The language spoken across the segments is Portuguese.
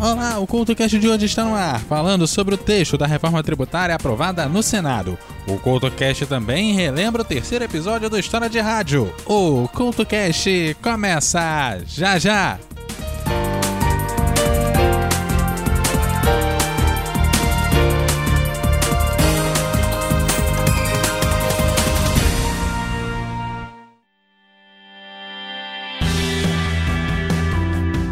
Olá, o CultoCast de hoje está no ar, falando sobre o texto da reforma tributária aprovada no Senado. O CultoCast também relembra o terceiro episódio do História de Rádio. O CultoCast começa já já!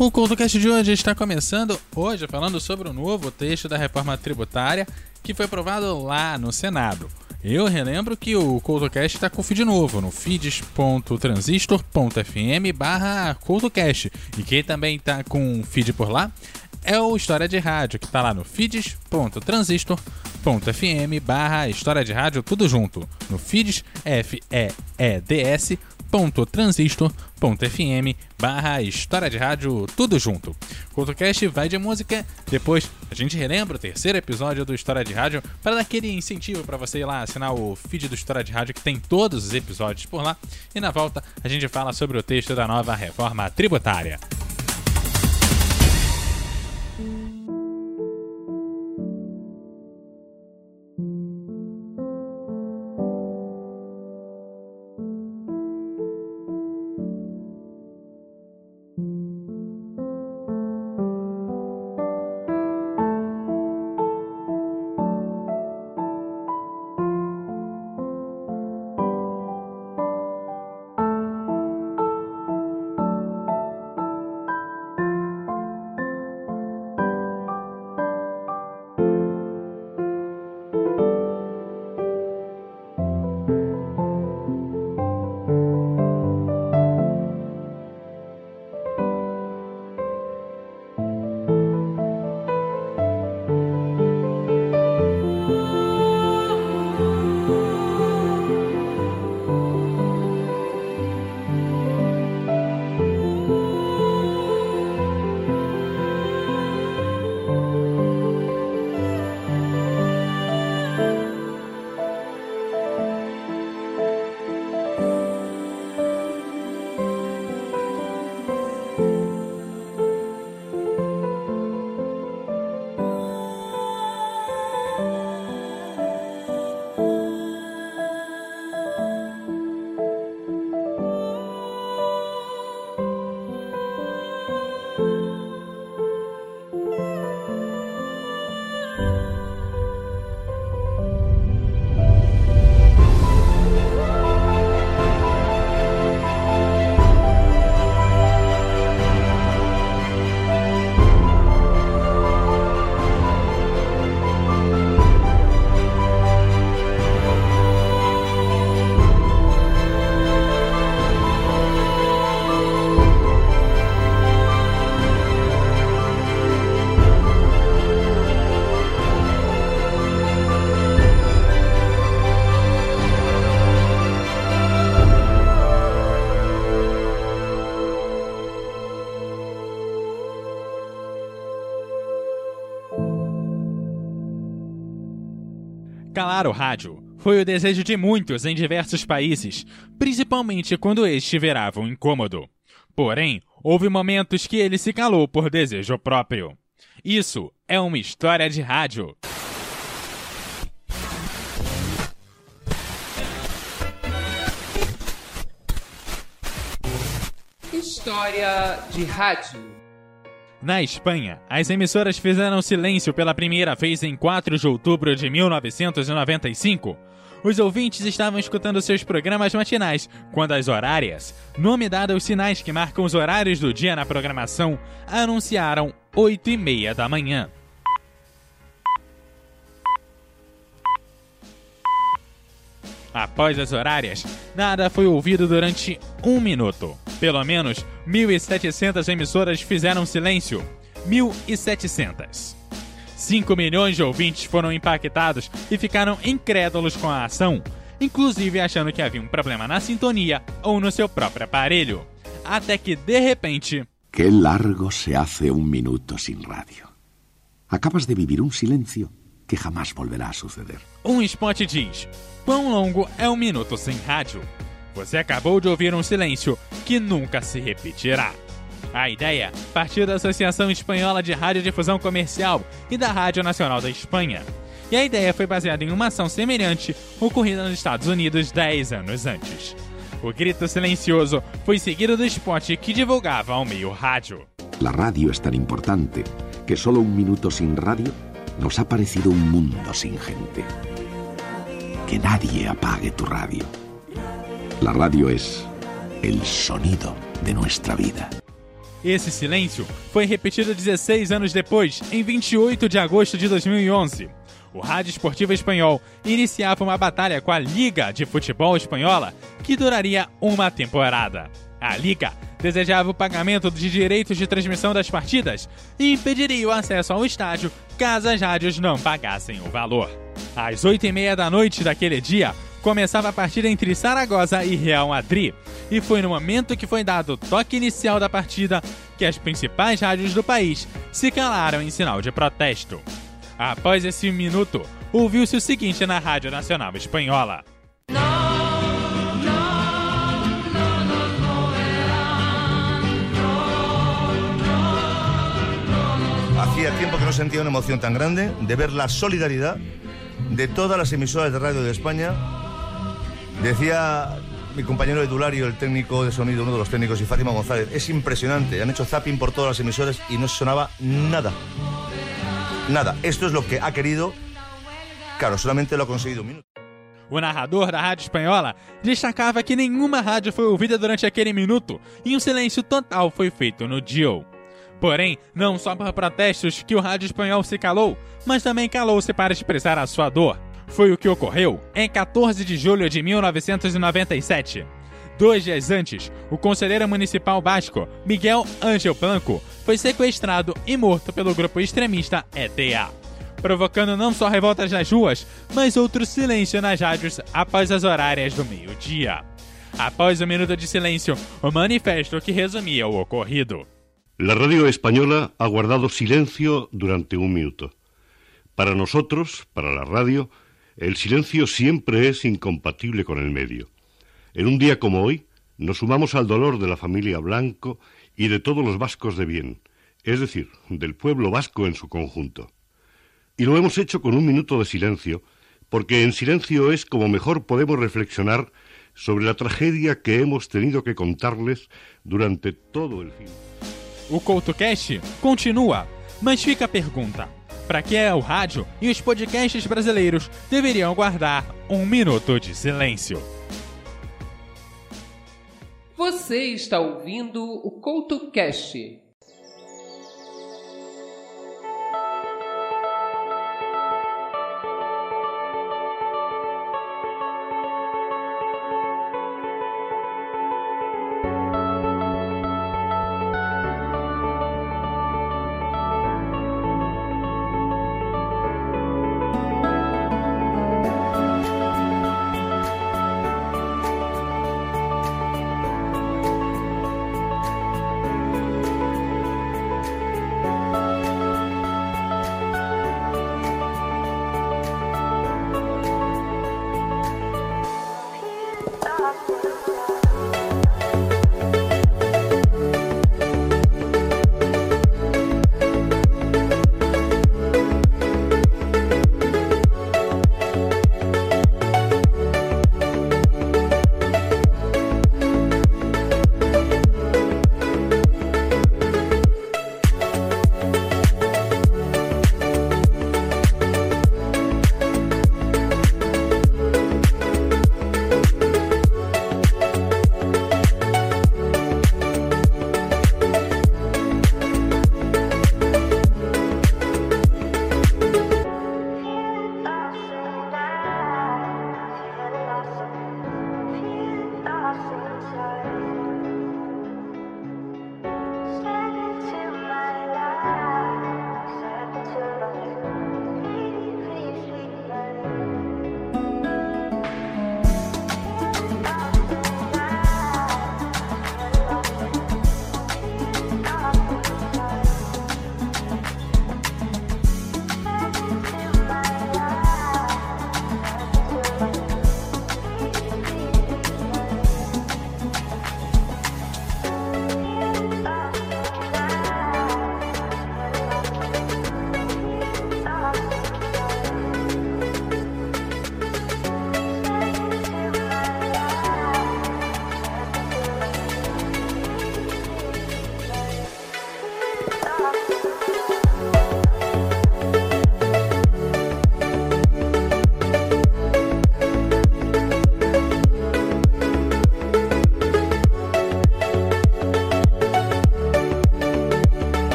O CultoCast de hoje está começando hoje falando sobre o novo texto da reforma tributária que foi aprovado lá no Senado. Eu relembro que o CultoCast está com feed novo no feeds.transistor.fm barra CultoCast. E quem também está com feed por lá é o História de Rádio, que está lá no feeds.transistor.fm barra História de Rádio, tudo junto. No feeds, F-E-E-D-S transistor.fm barra História de Rádio, tudo junto. O CultoCast vai de música, depois a gente relembra o terceiro episódio do História de Rádio para dar aquele incentivo para você ir lá assinar o feed do História de Rádio que tem todos os episódios por lá. E na volta a gente fala sobre o texto da nova reforma tributária. Calar o rádio foi o desejo de muitos em diversos países, principalmente quando este virava um incômodo. Porém, houve momentos que ele se calou por desejo próprio. Isso é uma história de rádio. História de rádio. Na Espanha, as emissoras fizeram silêncio pela primeira vez em 4 de outubro de 1995. Os ouvintes estavam escutando seus programas matinais quando as horárias, nome dado aos sinais que marcam os horários do dia na programação, anunciaram 8 e meia da manhã. Após as horárias, nada foi ouvido durante um minuto. Pelo menos 1.700 emissoras fizeram silêncio. 1.700. 5 milhões de ouvintes foram impactados e ficaram incrédulos com a ação, inclusive achando que havia um problema na sintonia ou no seu próprio aparelho. Até que, de repente. Que largo se hace um minuto sem rádio. Acabas de vivir um silêncio que jamás volverá a suceder. Um spot diz: Quão longo é um minuto sem rádio? Você acabou de ouvir um silêncio que nunca se repetirá. A ideia partiu da Associação Espanhola de Radiodifusão Comercial e da Rádio Nacional da Espanha. E a ideia foi baseada em uma ação semelhante ocorrida nos Estados Unidos 10 anos antes. O grito silencioso foi seguido do spot que divulgava ao meio rádio. La radio es tan importante que solo un minuto sin radio nos ha parecido un mundo sin gente. Que nadie apague tu radio. La radio es el sonido de nuestra vida. Esse silêncio foi repetido 16 anos depois, em 28 de agosto de 2011. O Rádio Esportivo Espanhol iniciava uma batalha com a Liga de Futebol Espanhola que duraria uma temporada. A Liga desejava o pagamento de direitos de transmissão das partidas e impediria o acesso ao estádio caso as rádios não pagassem o valor. Às 8 e meia da noite daquele dia, começava a partida entre Saragossa e Real Madrid, e foi no momento que foi dado o toque inicial da partida que as principais rádios do país se calaram em sinal de protesto. Após esse minuto, ouviu-se o seguinte na Rádio Nacional Espanhola. Hacía tiempo que no sentía una emoción tan grande de ver la solidaridad de todas las emisoras de radio de España. Decía mi compañero Edulario, el técnico de sonido, uno de los técnicos, y Fátima González, es impresionante. Han hecho zapping por todas las emisoras y no sonaba nada. Nada. Esto es lo que ha querido. Claro, solamente lo ha conseguido un minuto. O narrador da Rádio Espanhola destacava que nenhuma rádio foi ouvida durante aquele minuto e um silêncio total foi feito no Dio. Porém, não só por protestos que o rádio espanhol se calou, mas também calou-se para expressar a sua dor. Foi o que ocorreu em 14 de julho de 1997. Dois dias antes, o conselheiro municipal basco, Miguel Ángel Blanco, foi sequestrado e morto pelo grupo extremista ETA, provocando não só revoltas nas ruas, mas outro silêncio nas rádios após as horárias do meio-dia. Após o minuto de silêncio, o manifesto que resumia o ocorrido. La radio española ha guardado silencio durante un minuto. Para nosotros, para la radio, el silencio siempre es incompatible con el medio. En un día como hoy, nos sumamos al dolor de la familia Blanco y de todos los vascos de bien, es decir, del pueblo vasco en su conjunto. Y lo hemos hecho con un minuto de silencio, porque en silencio es como mejor podemos reflexionar sobre la tragedia que hemos tenido que contarles durante todo el fin. O CoutoCast continua, mas fica para que o rádio e os podcasts brasileiros deveriam guardar um minuto de silêncio? Você está ouvindo o CoutoCast.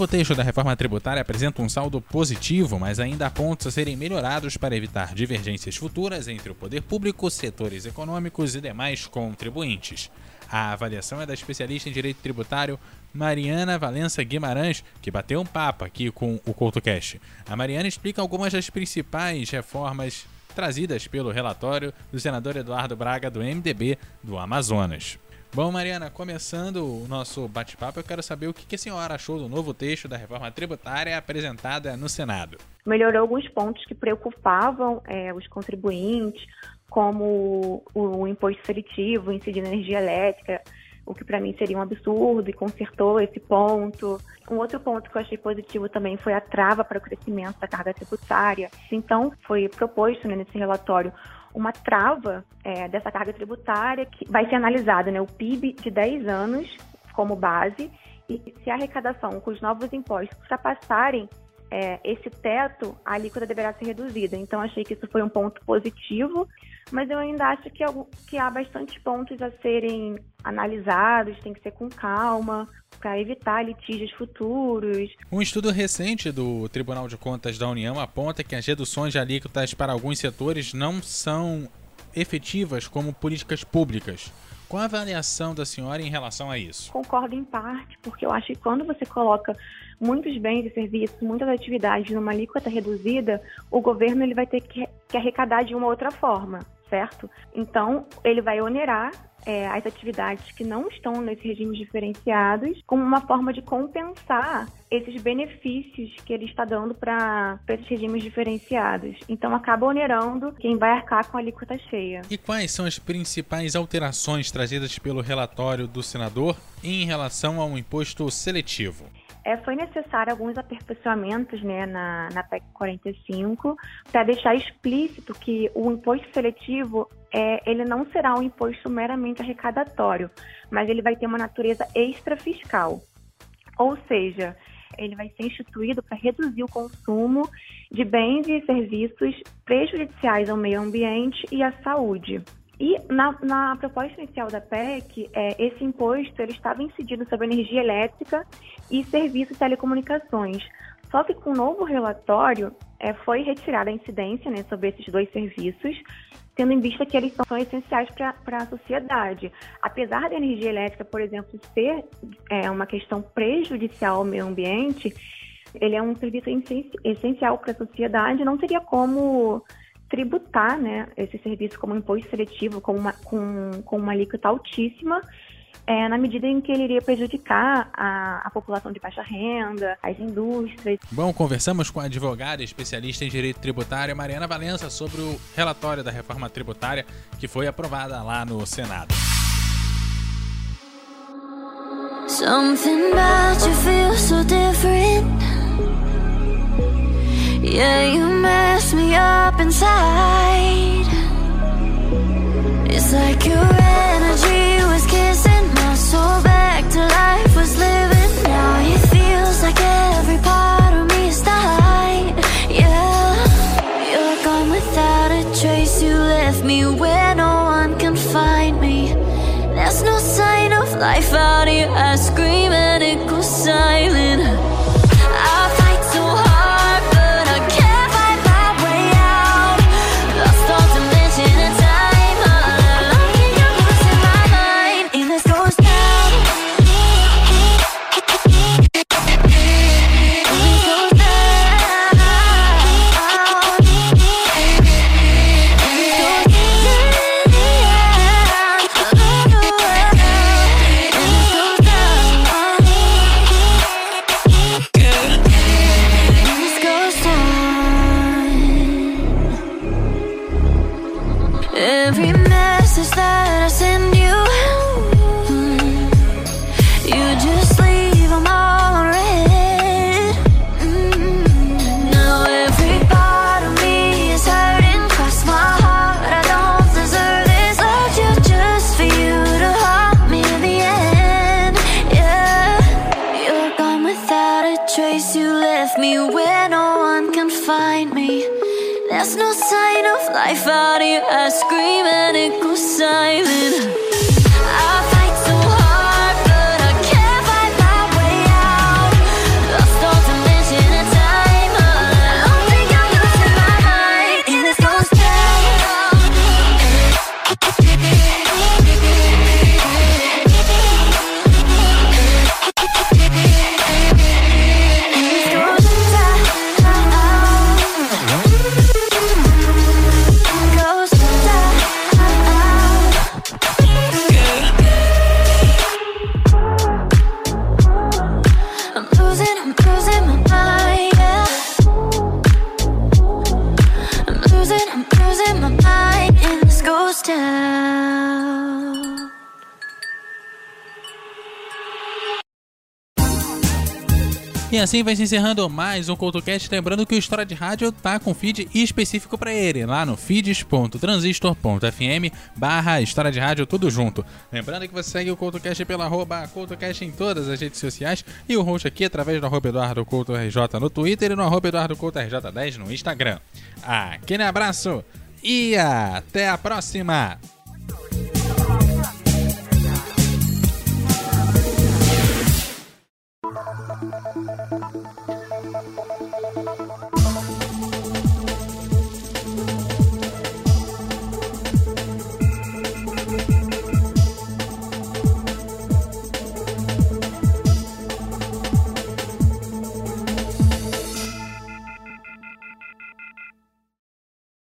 Novo texto da reforma tributária apresenta um saldo positivo, mas ainda há pontos a serem melhorados para evitar divergências futuras entre o poder público, setores econômicos e demais contribuintes. A avaliação é da especialista em direito tributário Mariana Valença Guimarães, que bateu um papo aqui com o CoutoCast. A Mariana explica algumas das principais reformas trazidas pelo relatório do senador Eduardo Braga do MDB do Amazonas. Bom, Mariana, começando o nosso bate-papo, eu quero saber o que a senhora achou do novo texto da reforma tributária apresentada no Senado. Melhorou alguns pontos que preocupavam é, os contribuintes, como o, o imposto seletivo, incidir na energia elétrica, o que para mim seria um absurdo, e consertou esse ponto. Um outro ponto que eu achei positivo também foi a trava para o crescimento da carga tributária. Então, foi proposto né, nesse relatório uma trava é, dessa carga tributária que vai ser analisada, né, o PIB de 10 anos como base e se a arrecadação com os novos impostos ultrapassarem é, esse teto, a alíquota deverá ser reduzida. Então, achei que isso foi um ponto positivo, mas eu ainda acho que, que há bastante pontos a serem analisados, tem que ser com calma, para evitar litígios futuros. Um estudo recente do Tribunal de Contas da União aponta que as reduções de alíquotas para alguns setores não são efetivas como políticas públicas. Qual a avaliação da senhora em relação a isso? Concordo em parte, porque eu acho que quando você coloca muitos bens e serviços, muitas atividades numa alíquota reduzida, o governo ele vai ter que, que arrecadar de uma outra forma, certo? Então, ele vai onerar é, as atividades que não estão nesses regimes diferenciados como uma forma de compensar esses benefícios que ele está dando para esses regimes diferenciados. Então acaba onerando quem vai arcar com a alíquota cheia. E quais são as principais alterações trazidas pelo relatório do senador em relação ao imposto seletivo? É, foi necessário alguns aperfeiçoamentos né, na, na PEC 45 para deixar explícito que o imposto seletivo é, ele não será um imposto meramente arrecadatório, mas ele vai ter uma natureza extrafiscal. Ou seja, ele vai ser instituído para reduzir o consumo de bens e serviços prejudiciais ao meio ambiente e à saúde. E na, na, proposta inicial da PEC, é, esse imposto ele estava incidido sobre energia elétrica e serviços de telecomunicações. Só que com o novo relatório é, foi retirada a incidência né, sobre esses dois serviços, tendo em vista que eles são, são essenciais para a sociedade. Apesar da energia elétrica, por exemplo, ser é, uma questão prejudicial ao meio ambiente, ele é um serviço essencial para a sociedade, não teria como tributar né, esse serviço como imposto seletivo com uma, com, com uma alíquota altíssima, é, na medida em que ele iria prejudicar a, a, população de baixa renda, as indústrias. Bom, conversamos com a advogada especialista em direito tributário, Mariana Valença, sobre o relatório da reforma tributária que foi aprovada lá no Senado. Something about you feels so different. Yeah, you mess me up inside. It's like your energy was kissing my soul back to life was living. Now it feels like every part of me is dying. Yeah, you're gone without a trace. You left me where no one can find me. There's no sign of life out here. I scream and it goes silent sign of life out here I scream and it goes silent assim vai se encerrando mais um CoutoCast. Lembrando que o História de Rádio tá com feed específico para ele, lá no feeds.transistor.fm barra História de Rádio, tudo junto. Lembrando que você segue o CoutoCast pela arroba CoutoCast em todas as redes sociais e o host aqui através do arroba Eduardo Couto RJ no Twitter e no arroba Eduardo Couto RJ10 no Instagram. Aquele abraço e até a próxima!